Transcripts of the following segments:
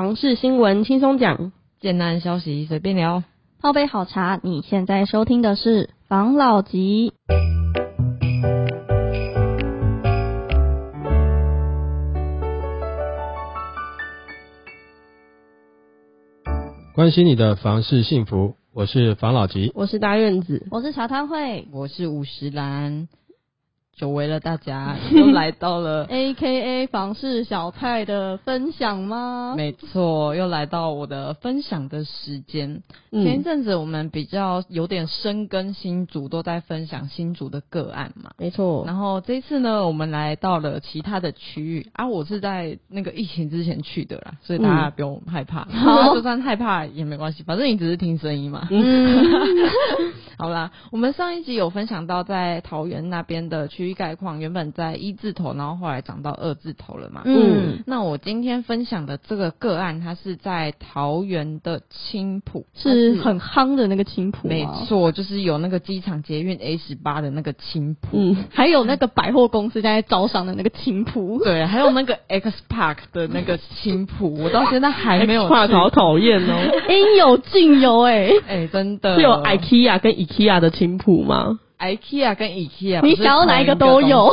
房事新闻轻松讲，简单消息随便聊。泡杯好茶，你现在收听的是房老吉。关心你的房事幸福，我是房老吉。我是大院子，我是茶汤会我是五十岚，久违了大家，又来到了，，A K A 房事小菜的分享吗？没错，又来到我的分享的时间。前一嗯，阵子我们比较有点深耕新竹，都在分享新竹的个案嘛。没错，然后这一次呢，我们来到了其他的区域啊，我是在那个疫情之前去的啦，所以大家不用害怕。好 就算害怕也没关系，反正你只是听声音嘛。嗯，好啦，我们上一集有分享到在桃园那边的区域概况，原本在一字头，然后后来涨到二字头了嘛。嗯，那我今天分享的这个个案，它是在桃园的青浦，是很夯的那个青浦吗没，错，就是有那个机场捷运 A 十八的那个青浦。嗯，还有那个百货公司在招商的那个青浦，对，还有那个 X Park 的那个青浦，我到现在还没有话去。好讨厌哦。应有尽有哎、哎、真的是有 IKEA 跟 IKEA 的青浦吗？IKEA 跟 IKEA，你想要哪一个都有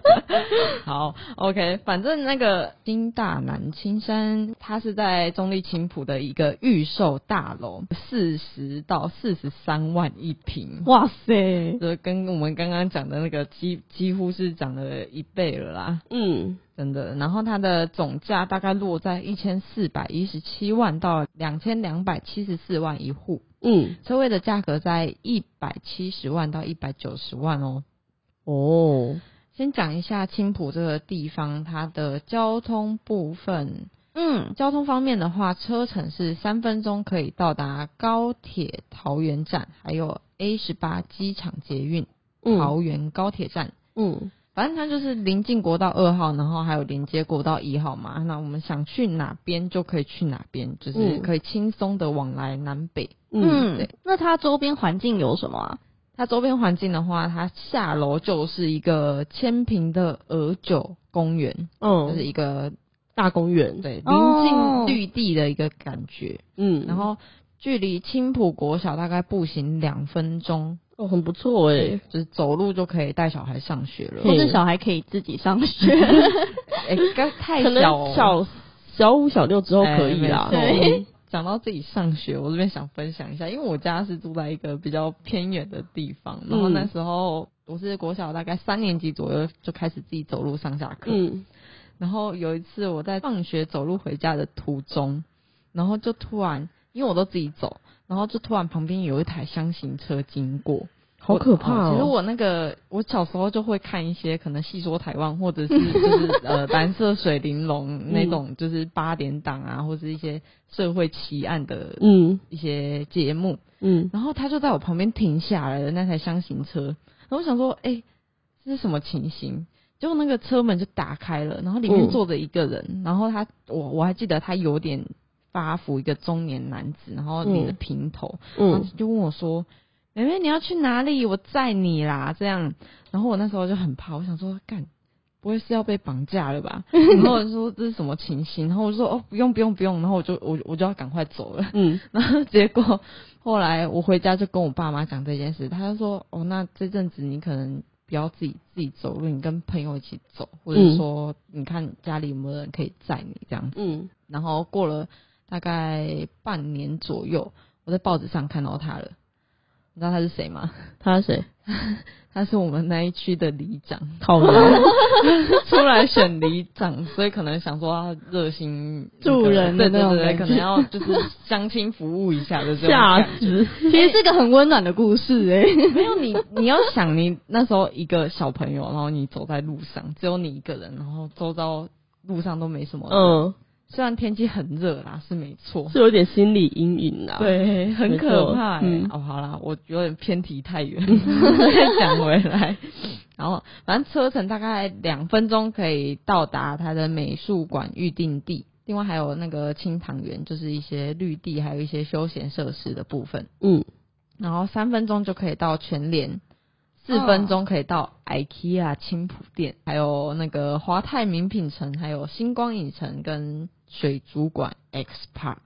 好，OK，反正那个金大南青山，它是在中立青浦的一个预售大楼，四十到四十三万一平。哇塞，这跟我们刚刚讲的那个几几乎是涨了一倍了啦，嗯，真的。然后它的总价大概落在一千四百一十七万到两千两百七十四万一户，嗯，车位的价格在一百七十万到一百九十万哦。哦，先讲一下青浦这个地方，它的交通部分。嗯，交通方面的话，车程是三分钟可以到达高铁桃园站，还有 A 十八机场捷运嗯，桃园高铁站。嗯，反正它就是临近国道二号，然后还有连接国道一号嘛。那我们想去哪边就可以去哪边，就是嗯可以轻松的往来南北。嗯，那它周边环境有什么啊？它周边环境的话，它下楼就是一个千平的鹅酒公园，嗯，就是一个大公园，对哦临近绿地的一个感觉。嗯，然后距离青浦国小大概步行两分钟，哦，很不错哎，就是走路就可以带小孩上学了。或者小孩可以自己上学？哎，该太小哦。能小小五小六之后可以啦，哎没错。嗯讲到自己上学，我这边想分享一下，因为我家是住在一个比较偏远的地方，然后嗯那时候我是国小大概三年级左右就开始自己走路上下课，嗯，然后有一次我在放学走路回家的途中，然后就突然因为我都自己走，然后就突然旁边有一台箱型车经过。好可怕哦。其实我那个，我小时候就会看一些可能戏说台湾，或者是 就是呃蓝色水玲珑那种，就是八点档啊，或是一些社会奇案的嗯一些节目。嗯然后他就在我旁边停下来了，那台箱型车。然后我想说，哎、这是什么情形？结果那个车门就打开了，然后里面嗯坐着一个人，然后他我我还记得他有点发福，一个中年男子，然后理着嗯平头，然后嗯就问我说：“妹妹，你要去哪里？我载你啦。”这样，然后我那时候就很怕，我想说，干，不会是要被绑架了吧？然后我就说这是什么情形？然后我就说哦，不用不用不用，然后我就我我就要赶快走了。嗯然后结果后来我回家就跟我爸妈讲这件事，他就说哦，那这阵子你可能不要自己自己走路，你跟朋友一起走，或者嗯说你看家里有没有人可以载你这样子。嗯然后过了大概半年左右，我在报纸上看到他了。你知道他是谁吗？他是谁？他是我们那一区的里长，靠腰 出来选里长，所以可能想说他热心助人的那种对对对，可能要就是相亲服务一下的这种吓感觉。其实是个很温暖的故事哎、没有你，你要想你那时候一个小朋友，然后你走在路上，只有你一个人，然后周遭路上都没什么人。嗯，虽然天气很热啦，是没错，是有点心理阴影啦。，对，很可怕、欸。嗯哦，好啦，我有点偏题太远，再讲回来。然后，反正车程大概两分钟可以到达它的美术馆预定地，另外还有那个清塘园，就是一些绿地，还有一些休闲设施的部分。嗯然后三分钟就可以到全联，四分钟可以到 IKEA 青浦店，还有那个华泰名品城，还有星光影城跟水族馆 X Park，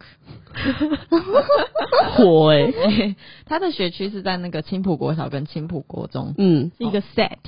火哎、它的学区是在那个青浦国小跟青浦国中，嗯，是一个 set，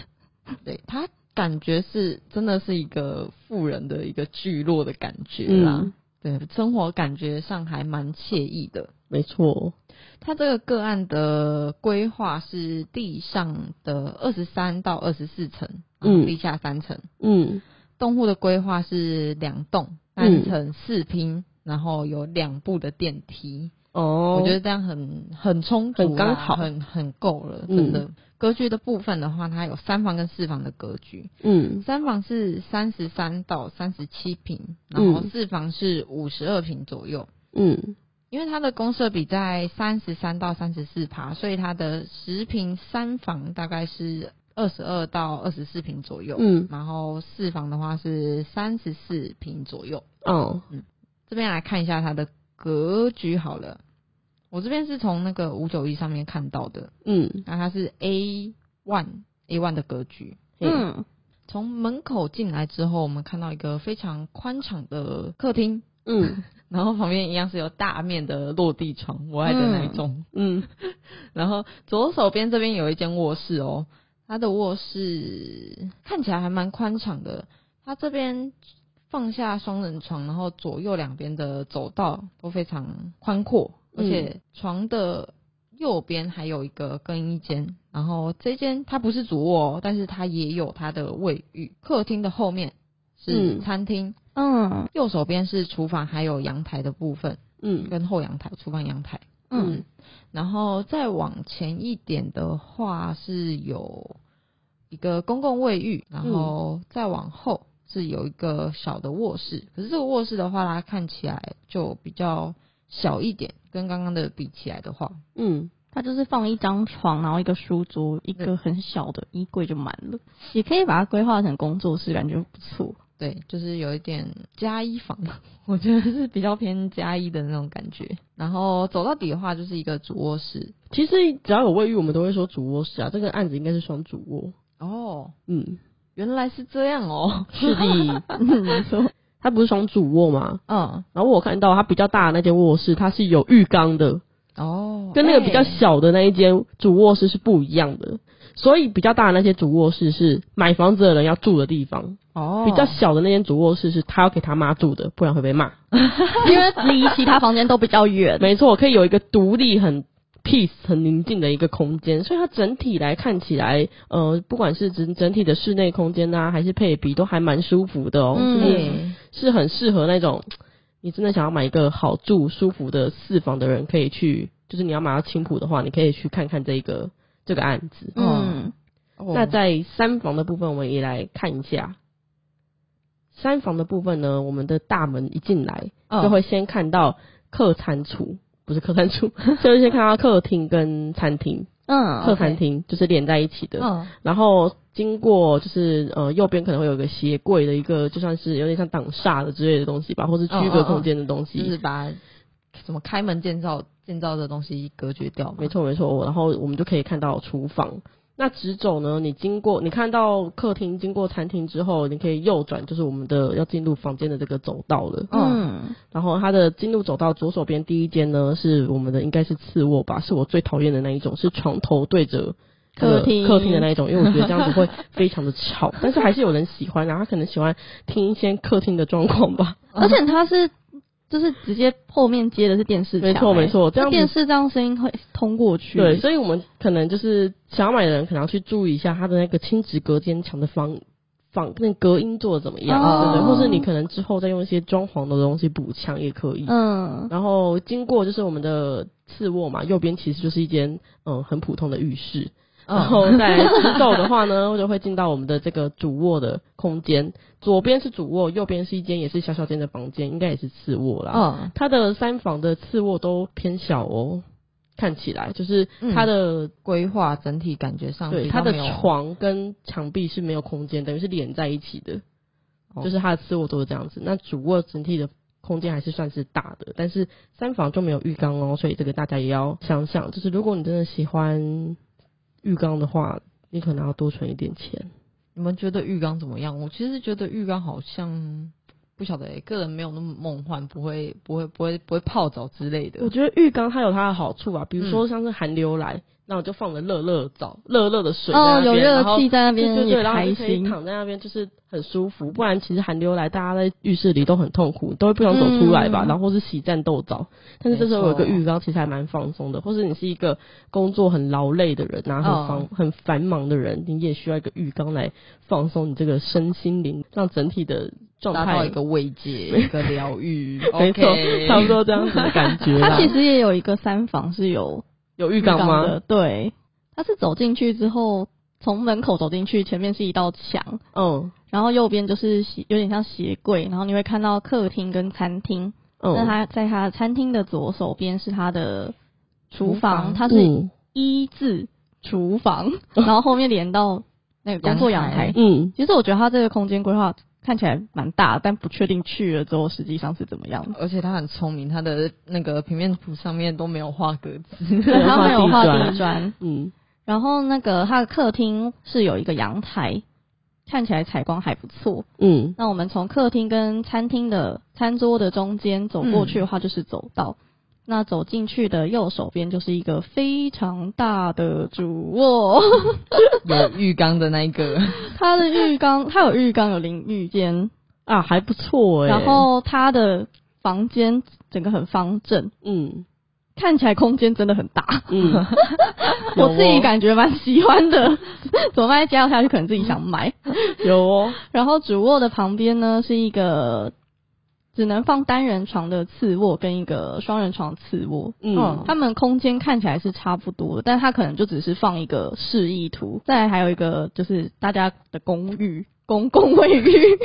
对，它感觉是真的是一个富人的一个聚落的感觉啦。嗯。对，生活感觉上还蛮惬意的。没错，它这个个案的规划是地上的二十三到二十四层，嗯嗯，地下三层。嗯。动物的规划是两栋，单层四拼，然后有两部的电梯。哦，我觉得这样很很充足啦，很刚好。很很够了，嗯。真的。格局的部分的话，它有三房跟四房的格局，嗯。三房是三十三到三十七平，然后嗯。四房是五十二平左右。嗯。因为它的公设比在三十三到三十四趴，所以它的十平三房大概是二十二到二十四平左右，嗯。然后四房的话是三十四平左右。哦。嗯这边来看一下它的格局好了，我这边是从那个五九一上面看到的，嗯。那它是 A one A one 的格局。嗯。嗯从门口进来之后，我们看到一个非常宽敞的客厅，嗯。然后旁边一样是有大面的落地窗，我爱的那一种。嗯。然后左手边这边有一间卧室哦，它的卧室看起来还蛮宽敞的。它这边放下双人床，然后左右两边的走道都非常宽阔，而嗯且床的右边还有一个更衣间。然后这间它不是主卧哦，但是它也有它的卫浴。客厅的后面是嗯餐厅，嗯右手边是厨房，还有阳台的部分嗯跟后阳台、厨房阳台。嗯。然后再往前一点的话，是有一个公共卫浴，然后再往后是有一个小的卧室。可是这个卧室的话，它看起来就比较小一点，跟刚刚的比起来的话，嗯。它就是放一张床，然后一个书桌，一个很小的衣柜就满了，也可以把它规划成工作室，感觉不错。对，就是有一点加一房，我觉得是比较偏加一的那种感觉。然后走到底的话，就是一个主卧室。其实只要有卫浴，我们都会说主卧室啊。这个案子应该是双主卧。哦，嗯，原来是这样哦。是的，没错，它不是双主卧吗？嗯，然后我看到它比较大的那间卧室，它是有浴缸的，哦，跟那个比较哎小的那一间主卧室是不一样的。所以比较大的那些主卧室是买房子的人要住的地方，哦，比较小的那间主卧室是他要给他妈住的，不然会被骂。因为离其他房间都比较远。没错，可以有一个独立、很 peace、很宁静的一个空间，所以它整体来看起来，呃，不管是整整体的室内空间啊，还是配比，都还蛮舒服的哦，嗯就是，是很适合那种你真的想要买一个好住、舒服的四房的人可以去，就是你要买到青浦的话，你可以去看看这个这个案子。嗯哦那在三房的部分，我们也来看一下。三房的部分呢，我们的大门一进来，嗯就会先看到客餐厨，不是客餐厨，就是先看到客厅跟餐厅，嗯，客餐厅就是连在一起的。嗯然后经过就是呃右边可能会有一个鞋柜的一个，就算是有点像挡煞的之类的东西吧，或是区隔空间的东西。就是把什么开门建造建造的东西隔绝掉嘛。没错没错，然后我们就可以看到厨房。那直走呢？你经过，你看到客厅，经过餐厅之后，你可以右转，就是我们的要进入房间的这个走道了。嗯然后它的进入走道左手边第一间呢，是我们的应该是次卧吧，是我最讨厌的那一种，是床头对着那个客厅客厅的那一种，因为我觉得这样子会非常的吵，但是还是有人喜欢然后，他可能喜欢听一些客厅的状况吧。而且它是就是直接后面接的是电视墙、没错欸没错这样电视这样声音会通过去。对，所以我们可能就是想要买的人，可能要去注意一下它的那个轻质隔间墙的防防那隔音做的怎么样，哦对不对？或是你可能之后再用一些装潢的东西补墙也可以。嗯然后经过就是我们的次卧嘛，右边其实就是一间嗯很普通的浴室，嗯然后再直走的话呢，就会进到我们的这个主卧的空间，左边是主卧，右边是一间也是小小间的房间，应该也是次卧啦。嗯它的三房的次卧都偏小哦，看起来就是它的、规划整体感觉上对它的床跟墙壁是没有空间，等于是连在一起的，哦就是它的次卧都是这样子。那主卧整体的空间还是算是大的，但是三房就没有浴缸哦，所以这个大家也要想想，就是如果你真的喜欢浴缸的话，你可能要多存一点钱。你们觉得浴缸怎么样？我其实觉得浴缸好像不晓得、欸，个人没有那么梦幻，不会不会不会不会泡澡之类的我。觉得浴缸它有它的好处啊，比如嗯说像是寒流来，那我就放了热热澡、热热的水在哦，有热气在那边对对然后就可以心。躺在那边，就是很舒服。不然其实寒流来，大家在浴室里都很痛苦，都会不想走出来吧，嗯然后或是洗战斗澡。但是这时候有一个浴缸，其实还蛮放松的。或是你是一个工作很劳累的人然后，很哦繁、很繁忙的人，你也需要一个浴缸来放松你这个身心灵，让整体的状态达到一个慰藉，一个疗愈。没错差不多这样子的感觉。它其实也有一个三房是有有浴浴缸吗？的，对，它是走进去之后，从门口走进去，前面是一道墙，嗯。然后右边就是鞋有点像鞋柜，然后你会看到客厅跟餐厅。那嗯，它在它餐厅的左手边是它的厨厨房，房它是嗯。一字厨房，然后后面连到那个工作阳阳台。台。嗯，其实我觉得它这个空间规划看起来蛮大，但不确定去了之后实际上是怎么样。而且他很聪明，他的那个平面图上面都没有画格子。对，它没有画地砖地砖，嗯然后那个他的客厅是有一个阳台，看起来采光还不错。嗯那我们从客厅跟餐厅的餐桌的中间走过去的话，就是走道。那走进去的右手边就是一个非常大的主卧，有浴缸的那一个，它的浴缸，它有浴缸，有淋浴间，啊，还不错哎。然后它的房间整个很方正，嗯看起来空间真的很大，嗯，我自己感觉蛮喜欢的。怎么办？加下去可能自己想买。有哦，然后主卧的旁边呢是一个只能放单人床的次卧跟一个双人床次卧。嗯他们空间看起来是差不多的，但它可能就只是放一个示意图。再来还有一个就是大家的公寓。公 共卫浴，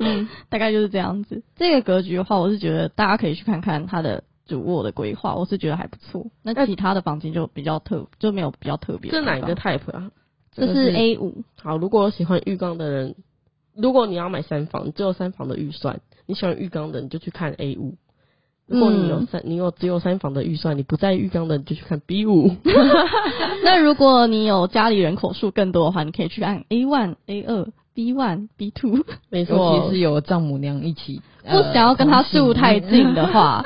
嗯，大概就是这样子。这个格局的话，我是觉得大家可以去看看它的主卧的规划，我是觉得还不错。那其他的房间就比较特，就没有比较特别。这哪一个 type 啊？这是 A 五，好，如果有喜欢浴缸的人，如果你要买三房，只有三房的预算，你喜欢浴缸的，你就去看 A 五。如果你有嗯三，你有只有三房的预算，你不在浴缸的，你就去看 B 五。那如果你有家里人口数更多的话，你可以去按 A one、A 二、B one、B two。没错其，实有丈母娘一起，不想要跟他住太近的话，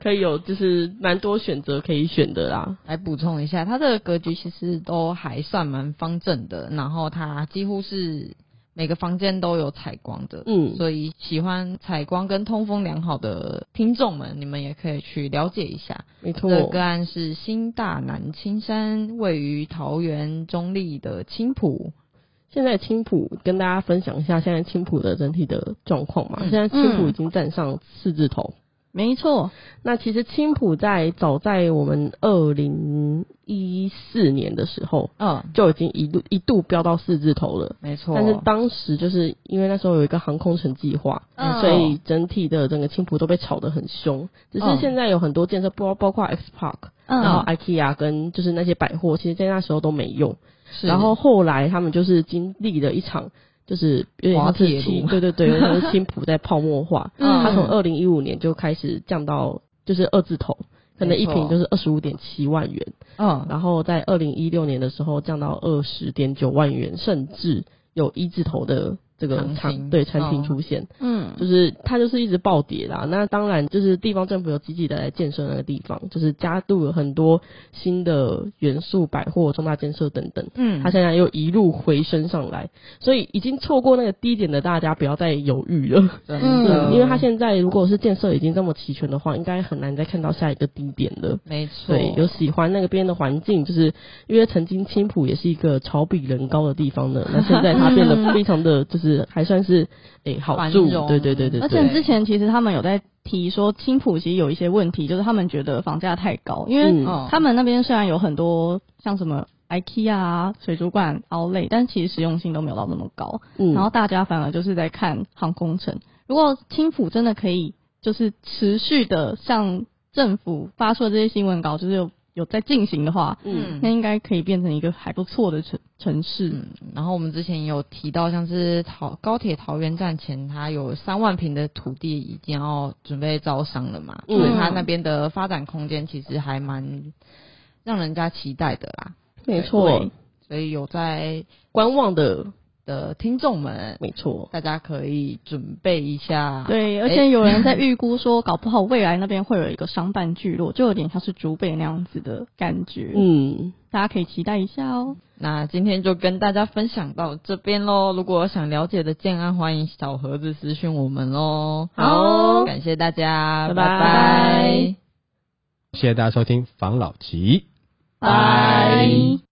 可以有就是蛮多选择可以选的啦。来补充一下，它的格局其实都还算蛮方正的，然后它几乎是每个房间都有采光的，嗯，所以喜欢采光跟通风良好的听众们，你们也可以去了解一下。没错这，个个案是新大南青山，位于桃园中立的青浦。现在青浦跟大家分享一下现在青浦的整体的状况嘛。嗯现在青浦已经站上四字头。没错，那其实青浦在早在我们二零一四年的时候嗯，就已经一度一度飙到四字头了。没错。但是当时就是因为那时候有一个航空城计划，嗯所以整体的整个青浦都被炒得很凶。只是嗯现在有很多建设，包包括 X Park，、嗯，然后 IKEA 跟就是那些百货，其实在那时候都没用。是然后后来他们就是经历了一场，就是有点像滑铁是青，卢。对对对，有点像是青浦在泡沫化。嗯。它从二零一五年就开始降到就是二字头，可能一瓶就是二十五点七万元，嗯，然后在二零一六年的时候降到二十点九万元，甚至有一字头的这个行产对产品哦出现。嗯，就是它就是一直暴跌啦。那当然就是地方政府有积极的来建设那个地方，就是加入了很多新的元素、百货、重大建设等等。嗯，它现在又一路回升上来，所以已经错过那个低点的大家不要再犹豫了。嗯因为它现在如果是建设已经这么齐全的话，应该很难再看到下一个低点了。没错，对，有喜欢那个边的环境，就是因为曾经青浦也是一个草比人高的地方呢，那现在它变得 非常的就是还算是诶、好住，对对对对而，且之前其实他们有在提说青浦其实有一些问题，就是他们觉得房价太高，因为他们那边虽然有很多像什么 IKEA 啊、水族馆、Outlet，但其实实用性都没有到那么高。嗯然后大家反而就是在看航空城。如果青浦真的可以，就是持续的向政府发出的这些新闻稿，就是有有在进行的话，嗯那应该可以变成一个还不错的城城市。嗯，然后我们之前也有提到，像是桃高铁桃园站前，它有三万平的土地已经要准备招商了嘛，嗯所以它那边的发展空间其实还蛮让人家期待的啦。没错，所以有在观望的的听众们，没错，大家可以准备一下。对，而且有人在预估说，搞不好未来那边会有一个商办聚落，就有点像是竹北那样子的感觉。嗯，大家可以期待一下哦。那今天就跟大家分享到这边喽。如果想了解的建安，欢迎小盒子私讯我们喽。好感谢大家，拜拜拜拜谢谢大家收听房老集。拜。